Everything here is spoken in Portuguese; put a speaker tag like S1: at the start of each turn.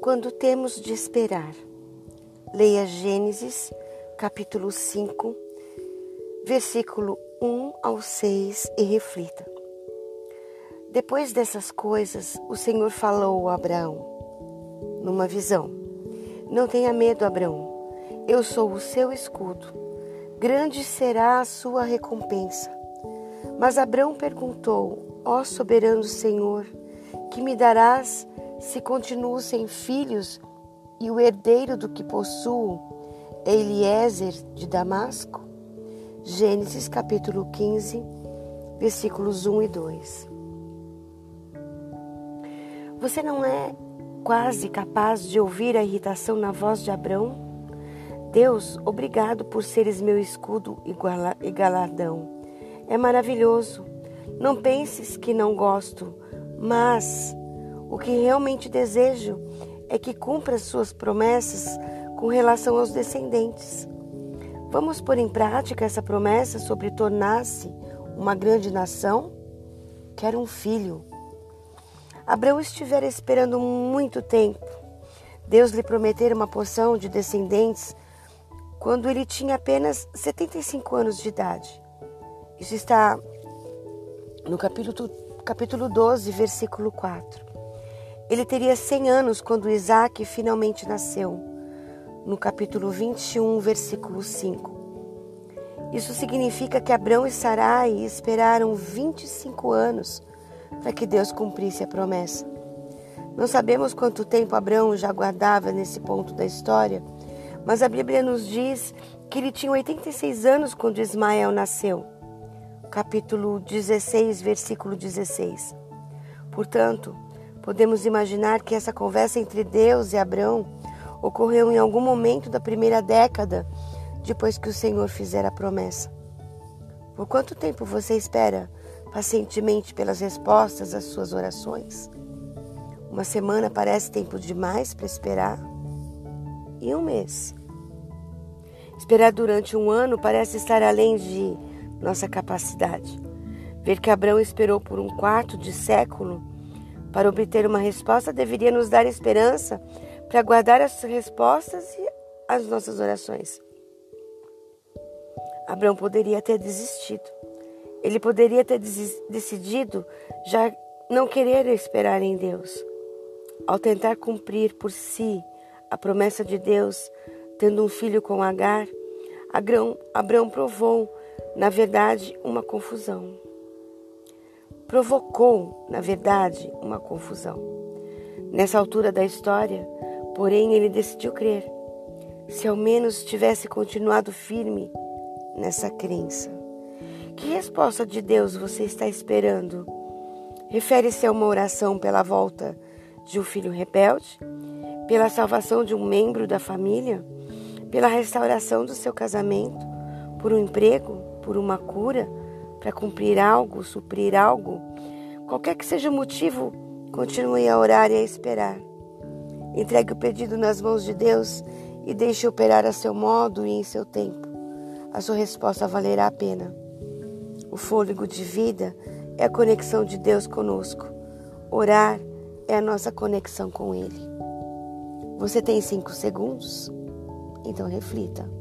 S1: quando temos de esperar. Leia Gênesis, capítulo 5, versículo 1 ao 6 e reflita. Depois dessas coisas, o Senhor falou a Abraão numa visão: Não tenha medo, Abraão, eu sou o seu escudo. Grande será a sua recompensa. Mas Abraão perguntou: Ó soberano Senhor, que me darás se continuo sem filhos e o herdeiro do que possuo é Eliezer de Damasco? Gênesis capítulo 15, versículos 1 e 2. Você não é quase capaz de ouvir a irritação na voz de Abrão? Deus, obrigado por seres meu escudo e galardão. É maravilhoso. Não penses que não gosto, mas o que realmente desejo é que cumpra suas promessas com relação aos descendentes. Vamos pôr em prática essa promessa sobre tornar-se uma grande nação? Quero um filho. Abraão estivera esperando muito tempo. Deus lhe prometera uma porção de descendentes quando ele tinha apenas 75 anos de idade. Isso está no capítulo, capítulo 12, versículo 4. Ele teria 100 anos quando Isaac finalmente nasceu, no capítulo 21, versículo 5. Isso significa que Abrão e Sarai esperaram 25 anos para que Deus cumprisse a promessa. Não sabemos quanto tempo Abrão já guardava nesse ponto da história, mas a Bíblia nos diz que ele tinha 86 anos quando Ismael nasceu. Capítulo 16, versículo 16. Portanto, Podemos imaginar que essa conversa entre Deus e Abraão ocorreu em algum momento da primeira década depois que o Senhor fizera a promessa. Por quanto tempo você espera pacientemente pelas respostas às suas orações? Uma semana parece tempo demais para esperar? E um mês? Esperar durante um ano parece estar além de nossa capacidade. Ver que Abraão esperou por um quarto de século para obter uma resposta, deveria nos dar esperança para guardar as respostas e as nossas orações. Abraão poderia ter desistido. Ele poderia ter decidido já não querer esperar em Deus. Ao tentar cumprir por si a promessa de Deus, tendo um filho com Agar, Abraão, Abraão provou, na verdade, uma confusão provocou, na verdade, uma confusão. Nessa altura da história, porém, ele decidiu crer. Se ao menos tivesse continuado firme nessa crença. Que resposta de Deus você está esperando? Refere-se a uma oração pela volta de um filho rebelde? Pela salvação de um membro da família? Pela restauração do seu casamento? Por um emprego? Por uma cura? Para cumprir algo, suprir algo, qualquer que seja o motivo, continue a orar e a esperar. Entregue o pedido nas mãos de Deus e deixe operar a seu modo e em seu tempo. A sua resposta valerá a pena. O fôlego de vida é a conexão de Deus conosco. Orar é a nossa conexão com Ele. Você tem cinco segundos? Então reflita.